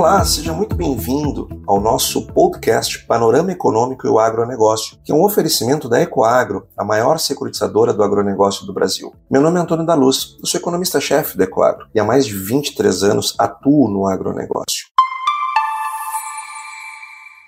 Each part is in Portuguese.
Olá, seja muito bem-vindo ao nosso podcast Panorama Econômico e o Agronegócio, que é um oferecimento da Ecoagro, a maior securitizadora do agronegócio do Brasil. Meu nome é Antônio da Luz, eu sou economista-chefe da Ecoagro e há mais de 23 anos atuo no agronegócio.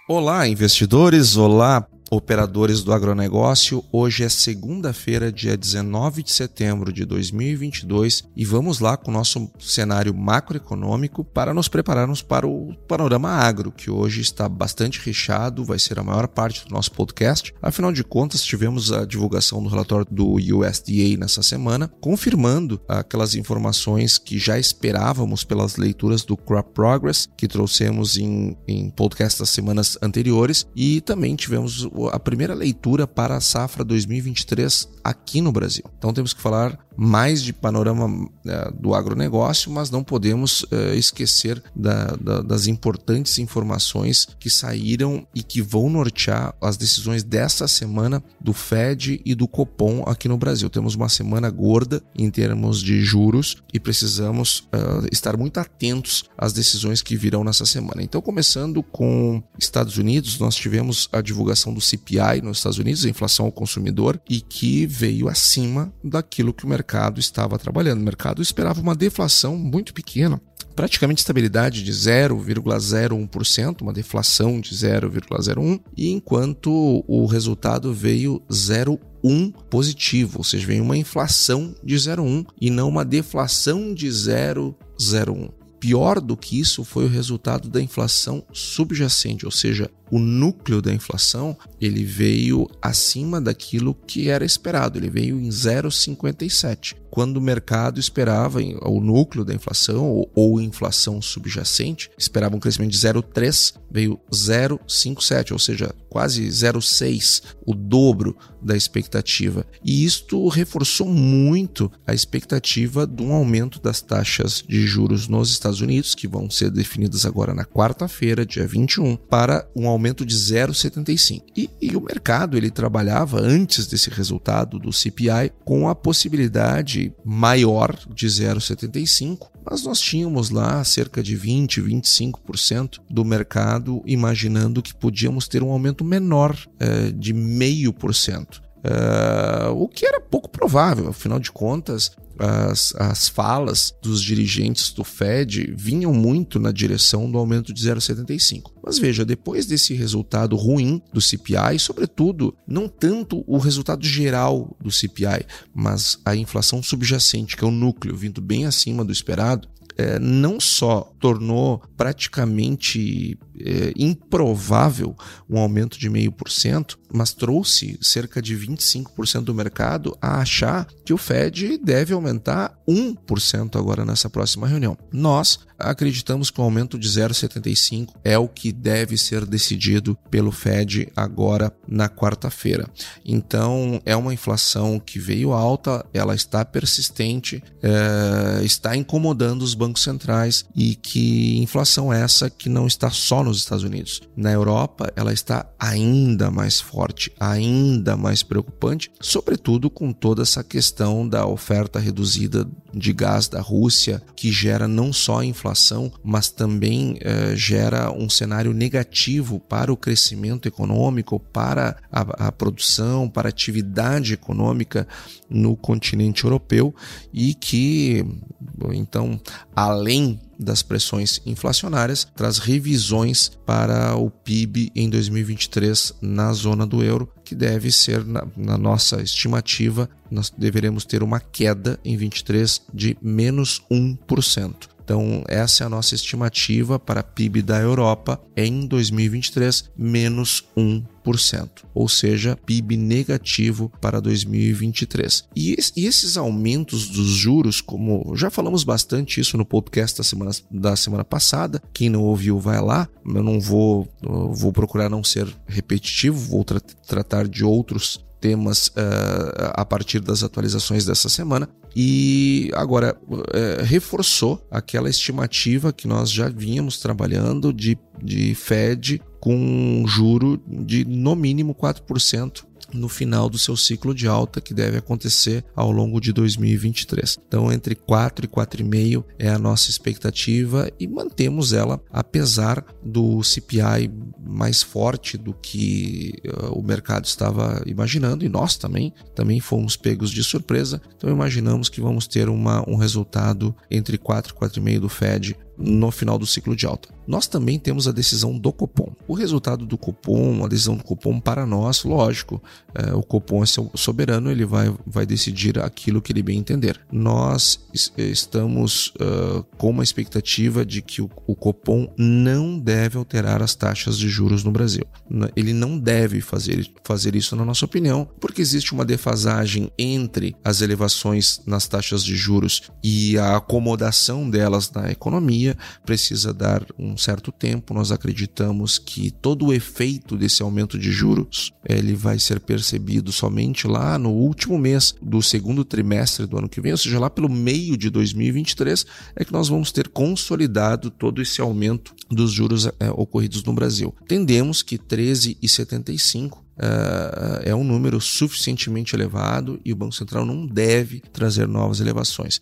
Olá, investidores! Olá, operadores do agronegócio. Hoje é segunda-feira, dia 19 de setembro de 2022 e vamos lá com o nosso cenário macroeconômico para nos prepararmos para o panorama agro, que hoje está bastante recheado, vai ser a maior parte do nosso podcast. Afinal de contas, tivemos a divulgação do relatório do USDA nessa semana, confirmando aquelas informações que já esperávamos pelas leituras do Crop Progress, que trouxemos em, em podcast das semanas anteriores, e também tivemos a primeira leitura para a safra 2023 aqui no Brasil. Então temos que falar mais de panorama é, do agronegócio, mas não podemos é, esquecer da, da, das importantes informações que saíram e que vão nortear as decisões dessa semana do Fed e do Copom aqui no Brasil. Temos uma semana gorda em termos de juros e precisamos uh, estar muito atentos às decisões que virão nessa semana. Então, começando com Estados Unidos, nós tivemos a divulgação do CPI nos Estados Unidos, a inflação ao consumidor, e que veio acima daquilo que o mercado mercado estava trabalhando. O mercado esperava uma deflação muito pequena, praticamente estabilidade de 0,01%, uma deflação de 0,01%, e enquanto o resultado veio 0,1 positivo, ou seja, veio uma inflação de 0,1 e não uma deflação de 0,01. Pior do que isso foi o resultado da inflação subjacente, ou seja, o núcleo da inflação ele veio acima daquilo que era esperado, ele veio em 0,57, quando o mercado esperava o núcleo da inflação ou, ou inflação subjacente esperava um crescimento de 0,3, veio 0,57, ou seja, quase 0,6, o dobro da expectativa. E isto reforçou muito a expectativa de um aumento das taxas de juros nos Estados Unidos, que vão ser definidas agora na quarta-feira, dia 21, para um aumento aumento de 0,75. E, e, o mercado ele trabalhava antes desse resultado do CPI com a possibilidade maior de 0,75, mas nós tínhamos lá cerca de 20, 25% do mercado imaginando que podíamos ter um aumento menor eh, de meio por cento. Uh, o que era pouco provável, afinal de contas, as, as falas dos dirigentes do Fed vinham muito na direção do aumento de 0,75. Mas veja, depois desse resultado ruim do CPI, sobretudo, não tanto o resultado geral do CPI, mas a inflação subjacente, que é o núcleo, vindo bem acima do esperado, é, não só tornou praticamente é, improvável um aumento de meio por cento, mas trouxe cerca de 25% do mercado a achar que o Fed deve aumentar 1% agora nessa próxima reunião. Nós acreditamos que o aumento de 0,75 é o que deve ser decidido pelo Fed agora na quarta-feira. Então, é uma inflação que veio alta, ela está persistente, é, está incomodando os bancos centrais e que inflação essa que não está só nos Estados Unidos. Na Europa, ela está ainda mais forte, ainda mais preocupante, sobretudo com toda essa questão da oferta reduzida de gás da Rússia, que gera não só inflação, mas também eh, gera um cenário negativo para o crescimento econômico, para a, a produção, para a atividade econômica no continente europeu e que, então, além das pressões inflacionárias, traz revisões para o PIB em 2023 na zona do euro, que deve ser, na, na nossa estimativa, nós deveremos ter uma queda em 23 de menos 1%. Então, essa é a nossa estimativa para PIB da Europa em 2023, menos 1%, ou seja, PIB negativo para 2023. E, esses aumentos dos juros, como já falamos bastante isso no podcast da semana, da semana passada, quem não ouviu vai lá, eu não vou, vou procurar não ser repetitivo, vou tra tratar de outros temas uh, a partir das atualizações dessa semana. E agora uh, reforçou aquela estimativa que nós já vínhamos trabalhando de, de Fed com um juro de no mínimo 4% no final do seu ciclo de alta que deve acontecer ao longo de 2023. Então, entre 4 e 4,5 é a nossa expectativa e mantemos ela apesar do CPI mais forte do que uh, o mercado estava imaginando e nós também também fomos pegos de surpresa. Então, imaginamos que vamos ter uma, um resultado entre 4 e 4,5 do Fed no final do ciclo de alta. Nós também temos a decisão do Copom. O resultado do Copom, a decisão do Copom para nós, lógico, é, o Copom é soberano, ele vai, vai decidir aquilo que ele bem entender. Nós estamos uh, com uma expectativa de que o, o Copom não deve alterar as taxas de juros no Brasil. Ele não deve fazer, fazer isso, na nossa opinião, porque existe uma defasagem entre as elevações nas taxas de juros e a acomodação delas na economia precisa dar um certo tempo. Nós acreditamos que todo o efeito desse aumento de juros ele vai ser percebido somente lá no último mês do segundo trimestre do ano que vem, ou seja, lá pelo meio de 2023 é que nós vamos ter consolidado todo esse aumento dos juros é, ocorridos no Brasil. Entendemos que 13,75 Uh, é um número suficientemente elevado e o Banco Central não deve trazer novas elevações.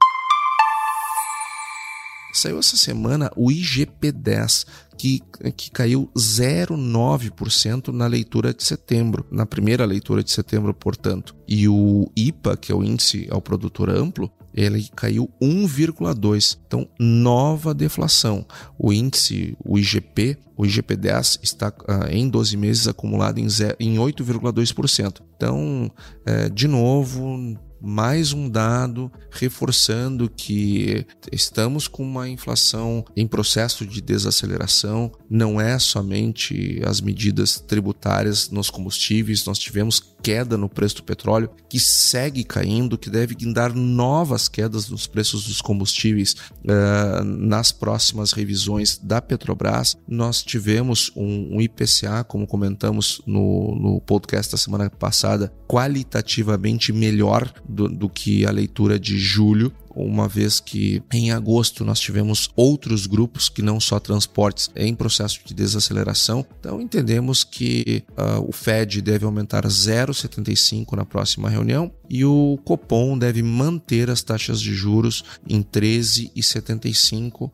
Saiu essa semana o IGP-10, que, que caiu 0,9% na leitura de setembro, na primeira leitura de setembro, portanto. E o IPA, que é o índice ao produtor amplo, ele caiu 1,2. Então, nova deflação. O índice, o IGP, o IGP-10 está uh, em 12 meses acumulado em, em 8,2%. Então, é, de novo, mais um dado reforçando que estamos com uma inflação em processo de desaceleração, não é somente as medidas tributárias nos combustíveis, nós tivemos queda no preço do petróleo que segue caindo, que deve dar novas quedas nos preços dos combustíveis uh, nas próximas revisões da Petrobras. Nós tivemos um, um IPCA, como comentamos no, no podcast da semana passada, qualitativamente melhor do, do que a leitura de julho uma vez que em agosto nós tivemos outros grupos que não só transportes em processo de desaceleração. Então entendemos que uh, o Fed deve aumentar 0,75 na próxima reunião e o Copom deve manter as taxas de juros em 13,75, uh,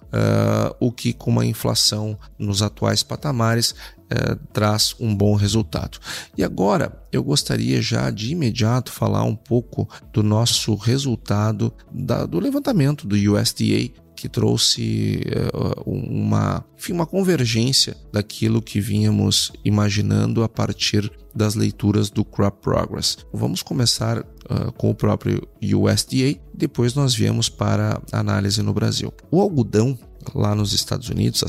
o que com uma inflação nos atuais patamares é, traz um bom resultado. E agora eu gostaria já de imediato falar um pouco do nosso resultado da, do levantamento do USDA que trouxe uh, uma, enfim, uma convergência daquilo que vínhamos imaginando a partir das leituras do Crop Progress. Vamos começar uh, com o próprio USDA, depois nós viemos para a análise no Brasil. O algodão lá nos Estados Unidos,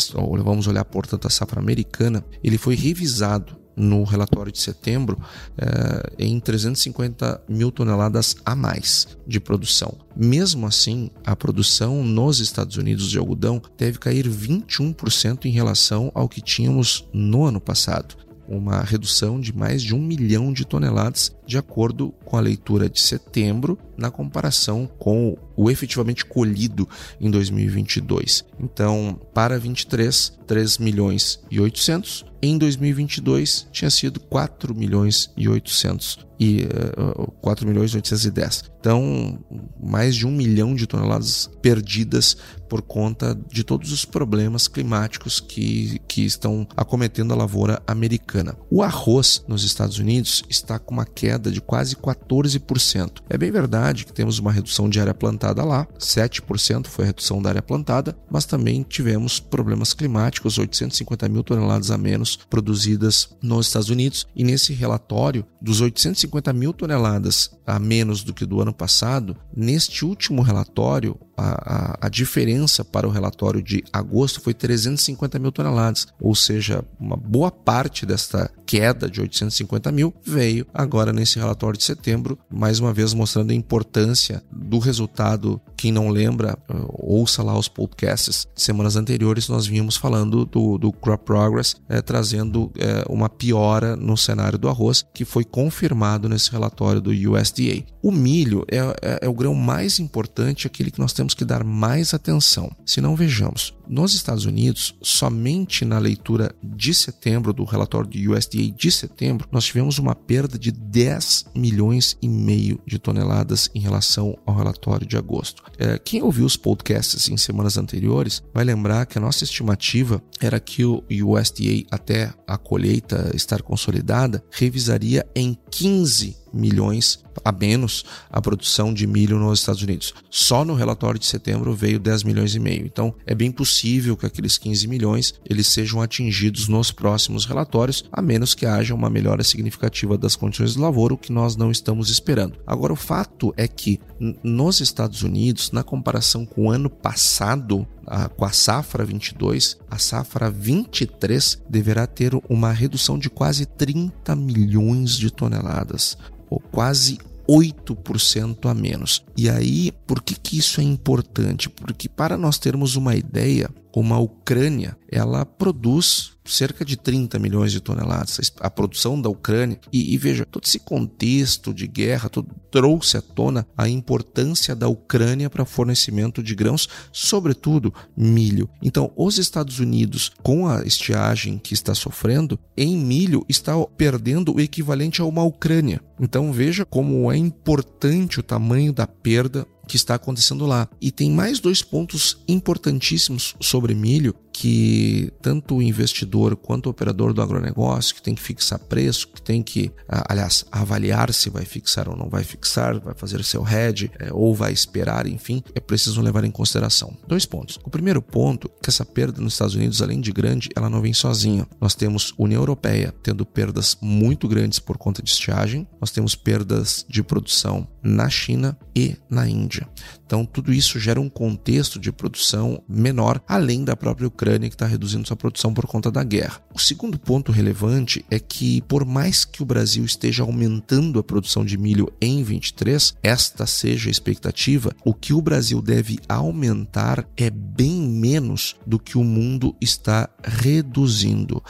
vamos olhar portanto a safra americana, ele foi revisado no relatório de setembro eh, em 350 mil toneladas a mais de produção. Mesmo assim, a produção nos Estados Unidos de algodão deve cair 21% em relação ao que tínhamos no ano passado uma redução de mais de um milhão de toneladas, de acordo com a leitura de setembro, na comparação com o efetivamente colhido em 2022. Então, para 23, 3 milhões e 800. Em 2022 tinha sido 4 milhões e 800 e uh, eh, 4 milhões e 810. Então, mais de um milhão de toneladas perdidas por conta de todos os problemas climáticos que, que estão acometendo a lavoura americana. O arroz nos Estados Unidos está com uma queda queda de quase 14%. É bem verdade que temos uma redução de área plantada lá, 7% foi a redução da área plantada, mas também tivemos problemas climáticos, 850 mil toneladas a menos produzidas nos Estados Unidos. E nesse relatório, dos 850 mil toneladas a menos do que do ano passado, neste último relatório, a, a, a, diferença para o relatório de agosto foi 350 mil toneladas, ou seja, uma boa parte desta queda de 850 mil veio agora nesse relatório de setembro, mais uma vez mostrando a importância do resultado. Quem não lembra, eh, ouça lá os podcasts. Semanas anteriores nós vínhamos falando do, do Crop Progress, é, trazendo é, uma piora no cenário do arroz, que foi confirmado nesse relatório do USDA. O milho é, é, é o grão mais importante, aquele que nós temos que dar mais atenção. Se não vejamos, nos Estados Unidos, somente na leitura de setembro do relatório do USDA de setembro, nós tivemos uma perda de 10 milhões e meio de toneladas em relação ao relatório de agosto. É, quem ouviu os podcasts em semanas anteriores vai lembrar que a nossa estimativa era que o USDA, até a colheita estar consolidada, revisaria em 15 milhões a menos a produção de milho nos Estados Unidos. Só no relatório de setembro veio 10 milhões e meio. Então é bem possível que aqueles 15 milhões eles sejam atingidos nos próximos relatórios, a menos que haja uma melhora significativa das condições de lavoura, o que nós não estamos esperando. Agora o fato é que nos Estados Unidos, na comparação com o ano passado, a, com a safra 22, a safra 23 deverá ter uma redução de quase 30 milhões de toneladas ou quase 8% a menos. E aí, por que, que isso é importante? Porque para nós termos uma ideia, como a Ucrânia, ela produz cerca de 30 milhões de toneladas, a produção da Ucrânia. E, e veja, todo esse contexto de guerra trouxe à tona a importância da Ucrânia para fornecimento de grãos, sobretudo milho. Então, os Estados Unidos, com a estiagem que está sofrendo, em milho está perdendo o equivalente a uma Ucrânia. Então, veja como é importante o tamanho da perda que está acontecendo lá. E tem mais dois pontos importantíssimos sobre milho que tanto o investidor quanto o operador do agronegócio que tem que fixar preço, que tem que, aliás, avaliar se vai fixar ou não vai fixar, vai fazer seu hedge é, ou vai esperar, enfim, é preciso levar em consideração. Dois pontos. O primeiro ponto é que essa perda nos Estados Unidos, além de grande, ela não vem sozinha. Nós temos União Europeia tendo perdas muito grandes por conta de estiagem, nós temos perdas de produção na China e na Índia. Então, tudo isso gera um contexto de produção menor, além da própria Ucrânia, que está reduzindo sua produção por conta da guerra. O segundo ponto relevante é que, por mais que o Brasil esteja aumentando a produção de milho em 23, esta seja a expectativa, o que o Brasil deve aumentar é bem menos do que o mundo está reduzindo.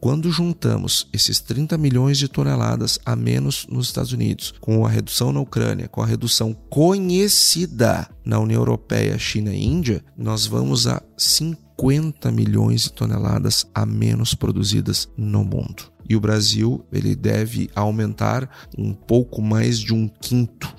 Quando juntamos esses 30 milhões de toneladas a menos nos Estados Unidos, com a redução na Ucrânia, com a redução conhecida na União Europeia, China e Índia, nós vamos a 50 milhões de toneladas a menos produzidas no mundo. E o Brasil ele deve aumentar um pouco mais de um quinto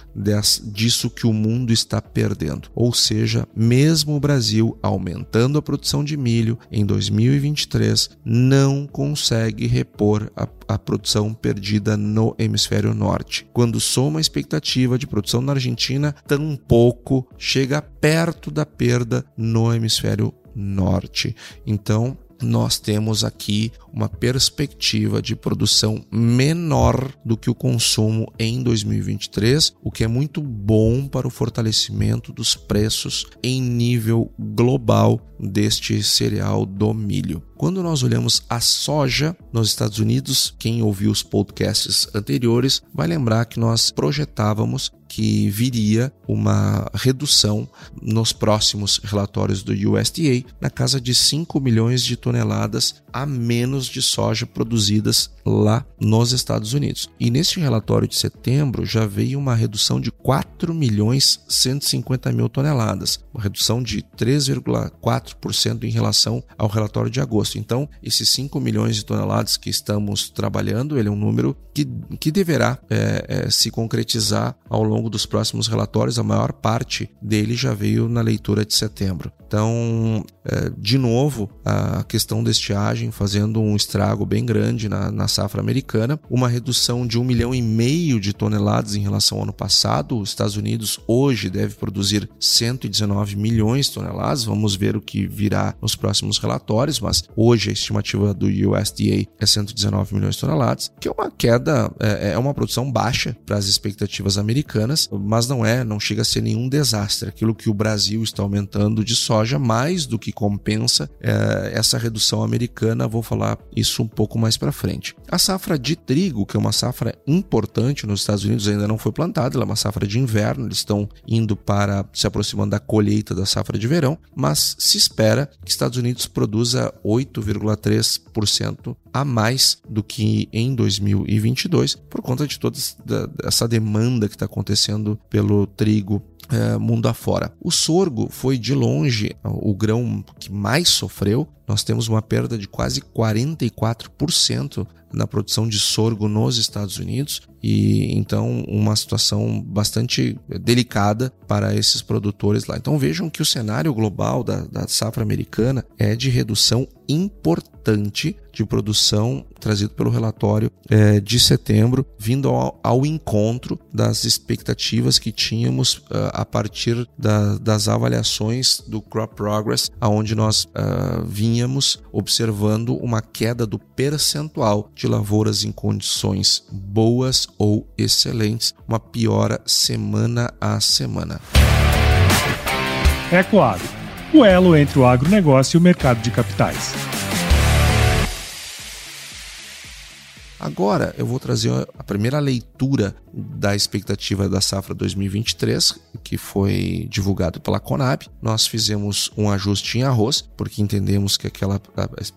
disso que o mundo está perdendo. Ou seja, mesmo o Brasil aumentando a produção de milho em 2023, não consegue repor a, a produção perdida no hemisfério norte. Quando soma a expectativa de produção na Argentina, tampouco chega perto da perda no hemisfério norte. Então, nós temos aqui uma perspectiva de produção menor do que o consumo em 2023, o que é muito bom para o fortalecimento dos preços em nível global deste cereal do milho. Quando nós olhamos a soja nos Estados Unidos, quem ouviu os podcasts anteriores vai lembrar que nós projetávamos que viria uma redução nos próximos relatórios do USDA na casa de 5 milhões de toneladas a menos de soja produzidas lá nos Estados Unidos. E neste relatório de setembro já veio uma redução de 4 milhões 150 mil toneladas, uma redução de 3,4% em relação ao relatório de agosto. Então, esses 5 milhões de toneladas que estamos trabalhando, ele é um número que, que deverá é, é, se concretizar ao longo longo dos próximos relatórios, a maior parte dele já veio na leitura de setembro. Então, é, de novo, a questão da estiagem fazendo um estrago bem grande na, na safra americana, uma redução de um milhão e meio de toneladas em relação ao ano passado. Os Estados Unidos hoje deve produzir 119 milhões de toneladas. Vamos ver o que virá nos próximos relatórios, mas hoje a estimativa do USDA é 119 milhões de toneladas, que é uma queda, é, é uma produção baixa para as expectativas americanas, mas não é, não chega a ser nenhum desastre. Aquilo que o Brasil está aumentando de soja mais do que compensa é, essa redução americana. Vou falar isso um pouco mais para frente. A safra de trigo, que é uma safra importante nos Estados Unidos, ainda não foi plantada, ela é uma safra de inverno, eles estão indo para se aproximando da colheita da safra de verão, mas se espera que Estados Unidos produza 8,3% a mais do que em 2022, por conta de toda essa demanda que está acontecendo pelo trigo mundo afora. O sorgo foi de longe o grão que mais sofreu. Nós temos uma perda de quase 44% na produção de sorgo nos Estados Unidos e então uma situação bastante delicada para esses produtores lá. Então vejam que o cenário global da, da safra americana é de redução importante de produção trazido pelo relatório é, de setembro, vindo ao, ao, encontro das expectativas que tínhamos uh, a partir da, das avaliações do Crop Progress, aonde nós uh, vínhamos observando uma queda do percentual de lavouras em condições boas ou excelentes, uma piora semana a semana. Ecoagro, o elo entre o agronegócio e o mercado de capitais. Agora eu vou trazer a primeira leitura da expectativa da safra 2023, que foi divulgado pela Conab. Nós fizemos um ajuste em arroz, porque entendemos que aquela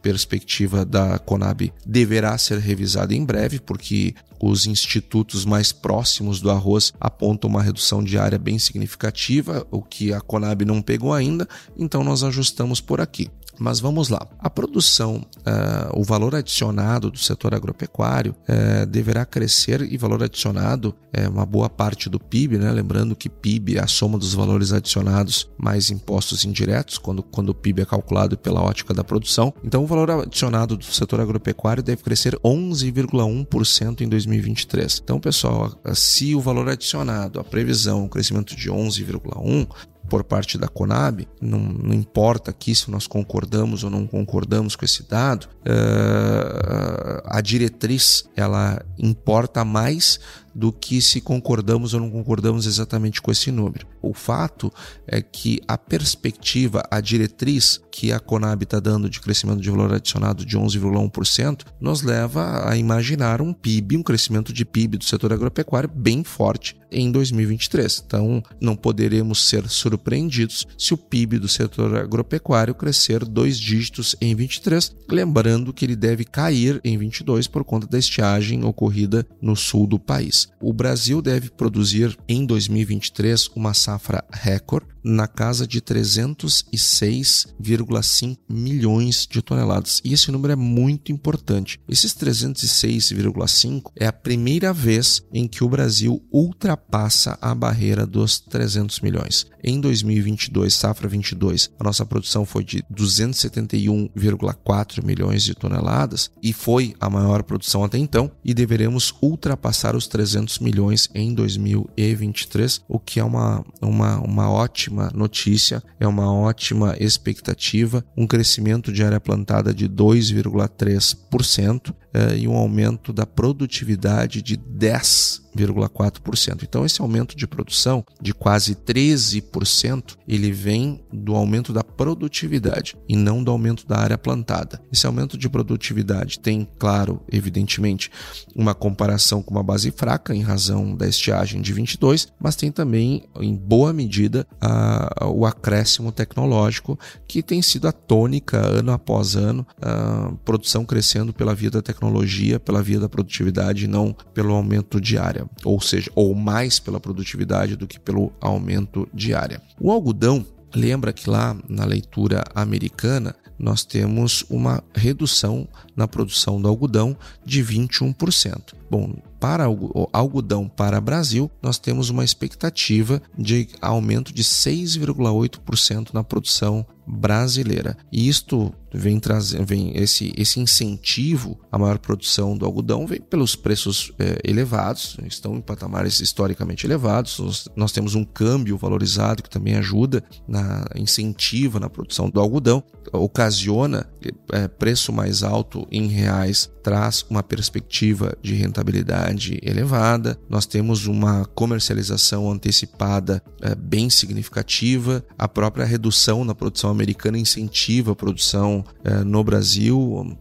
perspectiva da Conab deverá ser revisada em breve, porque os institutos mais próximos do arroz apontam uma redução de área bem significativa, o que a Conab não pegou ainda, então nós ajustamos por aqui. Mas vamos lá. A produção, uh, o valor adicionado do setor agropecuário uh, deverá crescer e valor adicionado é uma boa parte do PIB, né? Lembrando que PIB é a soma dos valores adicionados mais impostos indiretos, quando, quando o PIB é calculado pela ótica da produção. Então, o valor adicionado do setor agropecuário deve crescer 11,1% em 2023. Então, pessoal, se o valor adicionado, a previsão, o crescimento de 11,1%, por parte da Conab, não, não, importa aqui se nós concordamos ou não concordamos com esse dado, uh, a diretriz ela importa mais do que se concordamos ou não concordamos exatamente com esse número. O fato é que a perspectiva, a diretriz que a Conab está dando de crescimento de valor adicionado de 11,1% nos leva a imaginar um PIB, um crescimento de PIB do setor agropecuário bem forte em 2023. Então, não poderemos ser surpreendidos se o PIB do setor agropecuário crescer dois dígitos em 23, lembrando que ele deve cair em 22 por conta da estiagem ocorrida no sul do país. O Brasil deve produzir em 2023 uma safra recorde na casa de 306,5 milhões de toneladas. E esse número é muito importante. Esses 306,5 é a primeira vez em que o Brasil ultrapassa a barreira dos 300 milhões. Em 2022, safra 22, a nossa produção foi de 271,4 milhões de toneladas e foi a maior produção até então e deveremos ultrapassar os 300 milhões em 2023, o que é uma, uma, uma ótima ótima notícia, é uma ótima expectativa, um crescimento de área plantada de 2,3% eh, e um aumento da produtividade de 10 0,4%. Então esse aumento de produção de quase 13%, ele vem do aumento da produtividade e não do aumento da área plantada. Esse aumento de produtividade tem, claro, evidentemente, uma comparação com uma base fraca em razão da estiagem de 22, mas tem também em boa medida a, o acréscimo tecnológico que tem sido a tônica ano após ano, a produção crescendo pela via da tecnologia, pela via da produtividade, não pelo aumento de área ou seja, ou mais pela produtividade do que pelo aumento de área. O algodão Lembra que lá na leitura americana nós temos uma redução na produção do algodão de 21%. Bom, para o algodão para Brasil, nós temos uma expectativa de aumento de 6,8% na produção brasileira. E isto vem trazer, vem esse, esse incentivo à maior produção do algodão vem pelos preços é, elevados, estão em patamares historicamente elevados. Nós, nós, temos um câmbio valorizado que também ajuda na incentiva na produção do algodão, ocasiona é, preço mais alto em reais, traz uma perspectiva de rentabilidade elevada. Nós temos uma comercialização antecipada é, bem significativa, a própria redução na produção americana incentiva a produção eh, no Brasil,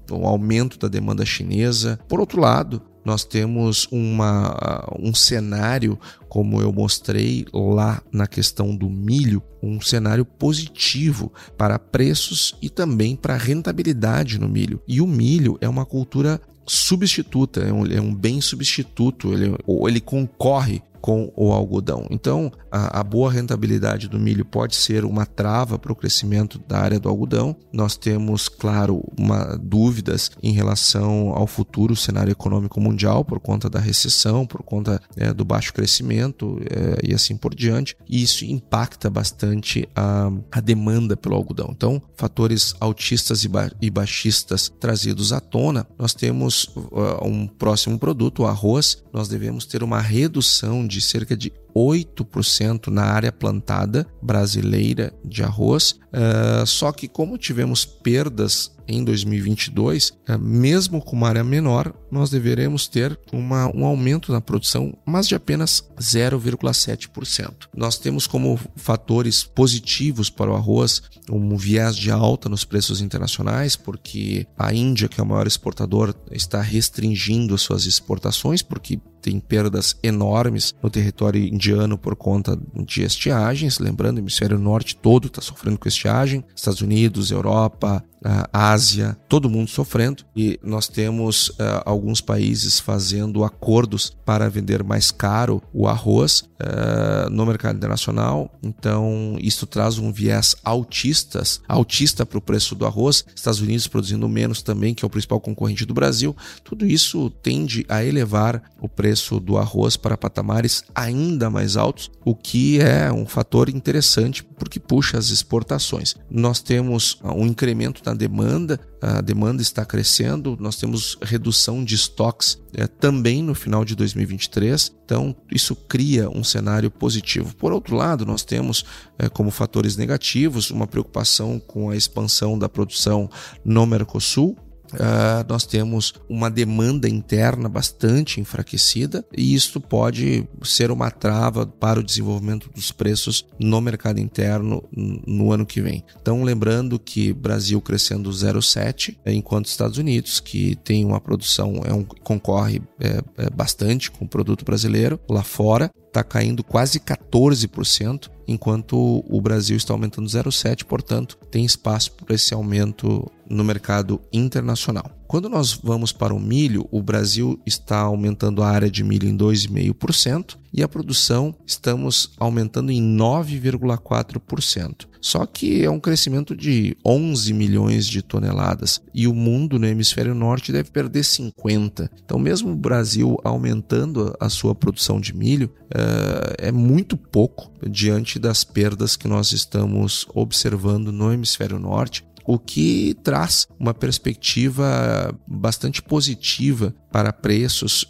o aumento da demanda chinesa. Por outro lado, nós temos uma, um cenário, como eu mostrei lá na questão do milho, um cenário positivo para preços e também para rentabilidade no milho. E o milho é uma cultura substituta, é um, é um bem substituto, ele, ele concorre com o algodão. Então, a, a, boa rentabilidade do milho pode ser uma trava para o crescimento da área do algodão. Nós temos, claro, uma, dúvidas em relação ao futuro cenário econômico mundial por conta da recessão, por conta é, do baixo crescimento é, e assim por diante. E isso impacta bastante a, a demanda pelo algodão. Então, fatores altistas e, ba e baixistas trazidos à tona, nós temos uh, um próximo produto, o arroz. Nós devemos ter uma redução de cerca de 8% na área plantada brasileira de arroz. Uh, só que, como tivemos perdas em 2022, uh, mesmo com uma área menor, nós deveremos ter uma, um aumento na produção, mas de apenas 0,7%. Nós temos como fatores positivos para o arroz um viés de alta nos preços internacionais, porque a Índia, que é o maior exportador, está restringindo as suas exportações, porque tem perdas enormes no território indiano por conta de estiagens. Lembrando, o hemisfério norte todo está sofrendo com estiagem. Estados Unidos, Europa, Ásia, todo mundo sofrendo. E nós temos uh, alguns países fazendo acordos para vender mais caro o arroz uh, no mercado internacional. Então, isso traz um viés altistas, altista para o preço do arroz. Estados Unidos produzindo menos também, que é o principal concorrente do Brasil. Tudo isso tende a elevar o preço do arroz para patamares ainda mais altos, o que é um fator interessante porque puxa as exportações. Nós temos um incremento na demanda, a demanda está crescendo, nós temos redução de estoques é, também no final de 2023, então isso cria um cenário positivo. Por outro lado, nós temos é, como fatores negativos uma preocupação com a expansão da produção no Mercosul, Uh, nós temos uma demanda interna bastante enfraquecida e isso pode ser uma trava para o desenvolvimento dos preços no mercado interno no ano que vem. Então, lembrando que Brasil crescendo 0,7, enquanto Estados Unidos, que tem uma produção, é um, concorre é, é bastante com o produto brasileiro lá fora, está caindo quase 14%, enquanto o Brasil está aumentando 0,7%, portanto, tem espaço para esse aumento no mercado internacional. Quando nós vamos para o milho, o Brasil está aumentando a área de milho em 2,5% e a produção estamos aumentando em 9,4%. Só que é um crescimento de 11 milhões de toneladas e o mundo no hemisfério norte deve perder 50. Então, mesmo o Brasil aumentando a sua produção de milho, é, é muito pouco diante das perdas que nós estamos observando no hemisfério norte o que traz uma perspectiva bastante positiva para preços uh,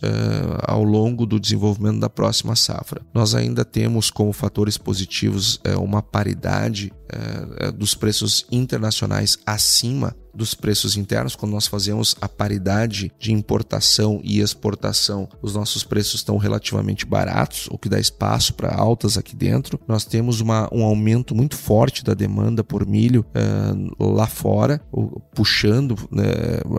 ao longo do desenvolvimento da próxima safra. Nós ainda temos como fatores positivos uh, uma paridade uh, dos preços internacionais acima dos preços internos, quando nós fazemos a paridade de importação e exportação, os nossos preços estão relativamente baratos, o que dá espaço para altas aqui dentro. Nós temos uma, um aumento muito forte da demanda por milho lá fora, puxando né,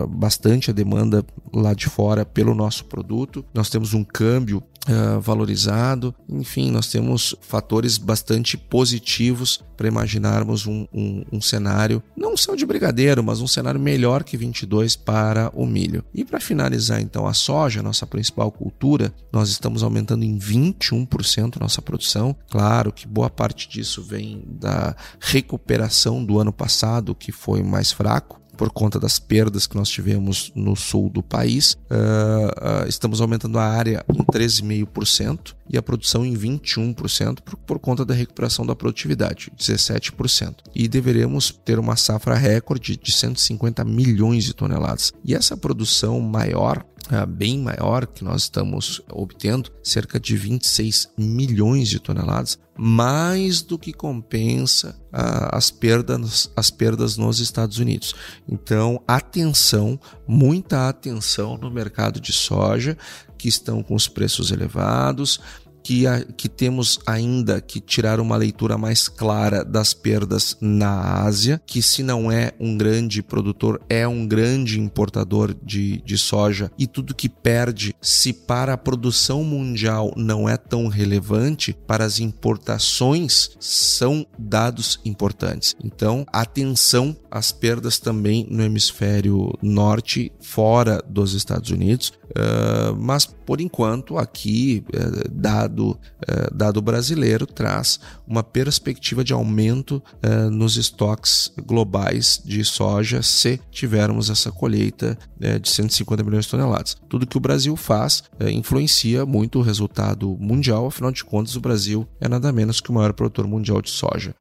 bastante a demanda lá de fora pelo nosso produto. Nós temos um câmbio uh, valorizado, enfim, nós temos fatores bastante positivos para imaginarmos um, um, um, cenário, não céu de brigadeiro, mas um cenário melhor que 22 para o milho. E para finalizar então a soja, nossa principal cultura, nós estamos aumentando em 21% nossa produção. Claro que boa parte disso vem da recuperação do ano passado, que foi mais fraco, por conta das perdas que nós tivemos no sul do país. Uh, uh, estamos aumentando a área em 13,5% e a produção em 21% por, por conta da recuperação da produtividade, 17%. E deveremos ter uma safra recorde de 150 milhões de toneladas. E essa produção maior bem maior que nós estamos obtendo, cerca de 26 milhões de toneladas, mais do que compensa uh, as, perdas, as perdas nos Estados Unidos. Então, atenção, muita atenção no mercado de soja, que estão com os preços elevados, que, a, que temos ainda que tirar uma leitura mais clara das perdas na Ásia, que se não é um grande produtor, é um grande importador de, de soja, e tudo que perde, se para a produção mundial não é tão relevante, para as importações são dados importantes. Então, atenção às perdas também no hemisfério norte, fora dos Estados Unidos, uh, mas por enquanto aqui, uh, dado eh, dado brasileiro traz uma perspectiva de aumento eh, nos estoques globais de soja se tivermos essa colheita de 150 milhões de toneladas. Tudo que o Brasil faz influencia muito o resultado mundial, afinal de contas, o Brasil é nada menos que o maior produtor mundial de soja.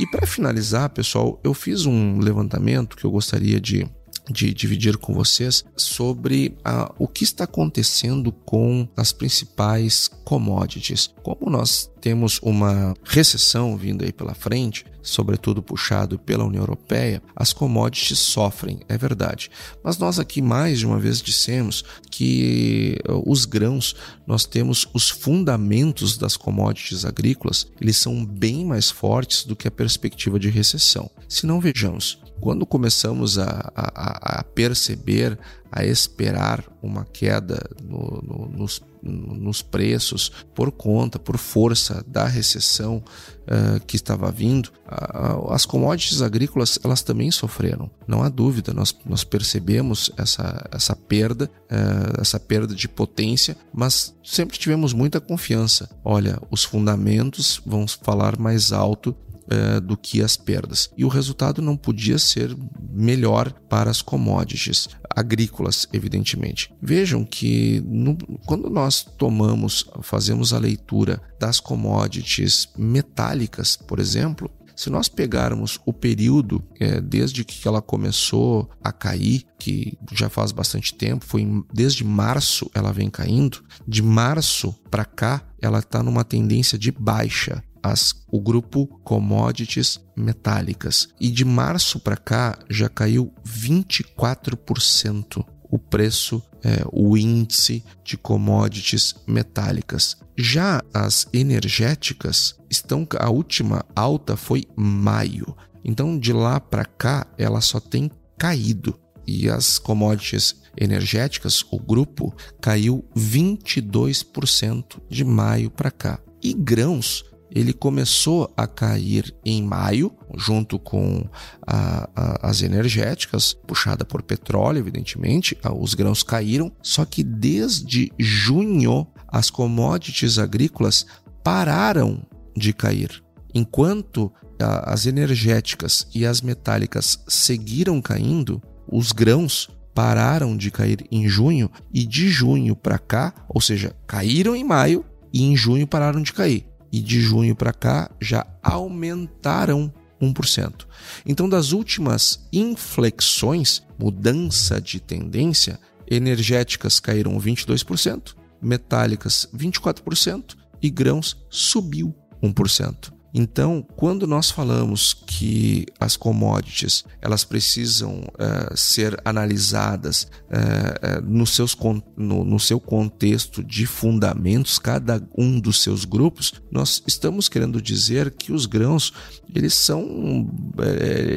E para finalizar, pessoal, eu fiz um levantamento que eu gostaria de de dividir com vocês sobre ah, o que está acontecendo com as principais commodities. Como nós temos uma recessão vindo aí pela frente, sobretudo puxado pela União Europeia, as commodities sofrem, é verdade. Mas nós aqui mais de uma vez dissemos que ah, os grãos, nós temos os fundamentos das commodities agrícolas, eles são bem mais fortes do que a perspectiva de recessão. Se não vejamos, quando começamos a, a, a perceber, a esperar uma queda no, no, nos, nos, preços por conta, por força da recessão uh, que estava vindo, uh, as commodities agrícolas elas também sofreram. Não há dúvida, nós, nós percebemos essa, essa perda, uh, essa perda de potência, mas sempre tivemos muita confiança. Olha, os fundamentos vão falar mais alto é, do que as perdas. E o resultado não podia ser melhor para as commodities agrícolas, evidentemente. Vejam que no, quando nós tomamos, fazemos a leitura das commodities metálicas, por exemplo, se nós pegarmos o período é, desde que ela começou a cair, que já faz bastante tempo, foi em, desde março ela vem caindo, de março para cá ela está numa tendência de baixa as, o grupo commodities metálicas. E de março para cá já caiu 24% o preço, é, o índice de commodities metálicas. Já as energéticas estão a última alta foi maio. Então de lá para cá ela só tem caído. E as commodities energéticas, o grupo caiu 22% de maio para cá. E grãos ele começou a cair em maio, junto com a, a, as energéticas, puxada por petróleo, evidentemente, os grãos caíram, só que desde junho as commodities agrícolas pararam de cair. Enquanto a, as energéticas e as metálicas seguiram caindo, os grãos pararam de cair em junho. E de junho para cá, ou seja, caíram em maio e em junho pararam de cair e de junho para cá já aumentaram 1%. Então, das últimas inflexões, mudança de tendência, energéticas caíram 22%, metálicas 24% e grãos subiu 1%. Então, quando nós falamos que as commodities elas precisam uh, ser analisadas uh, uh, no, seus, no, no, seu contexto de fundamentos, cada um dos seus grupos, nós estamos querendo dizer que os grãos eles são,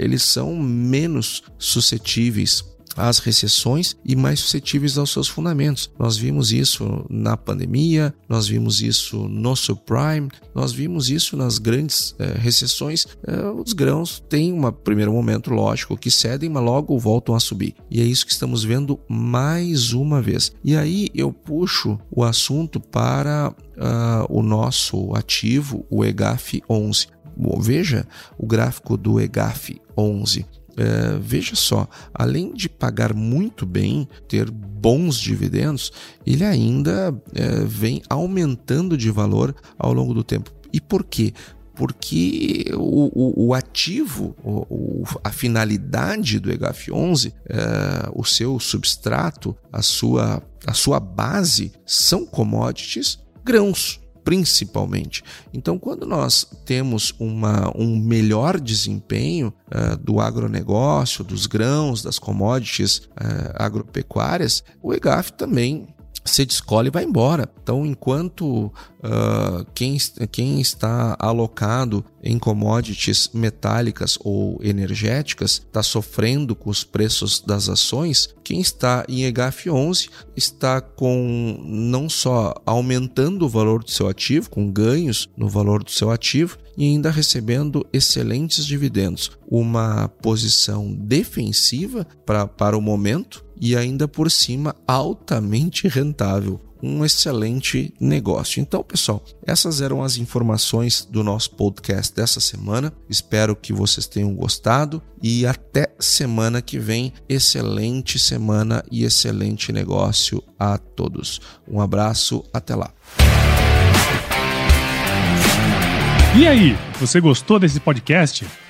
eles são menos suscetíveis às recessões e mais suscetíveis aos seus fundamentos. Nós vimos isso na pandemia, nós vimos isso no subprime, nós vimos isso nas grandes eh, recessões. Eh, os grãos têm um primeiro momento lógico que cedem, mas logo voltam a subir. E é isso que estamos vendo mais uma vez. E aí eu puxo o assunto para uh, o nosso ativo, o EGAF 11. Bom, veja o gráfico do EGAF 11. É, veja só, além de pagar muito bem, ter bons dividendos, ele ainda é, vem aumentando de valor ao longo do tempo. E por quê? porque o, o, o ativo, o, a finalidade do EGAF11, é, o seu substrato, a sua, a sua base são commodities, grãos principalmente. Então, quando nós temos uma, um melhor desempenho uh, do agronegócio, dos grãos, das commodities uh, agropecuárias, o EGAF também se descola e vai embora. Então, enquanto uh, quem, quem está alocado em commodities metálicas ou energéticas está sofrendo com os preços das ações, quem está em EGAF11 está com não só aumentando o valor do seu ativo, com ganhos no valor do seu ativo, e ainda recebendo excelentes dividendos. Uma posição defensiva pra, para o momento e ainda por cima altamente rentável. Um excelente negócio. Então, pessoal, essas eram as informações do nosso podcast dessa semana. Espero que vocês tenham gostado e até semana que vem. Excelente semana e excelente negócio a todos. Um abraço, até lá. E aí, você gostou desse podcast?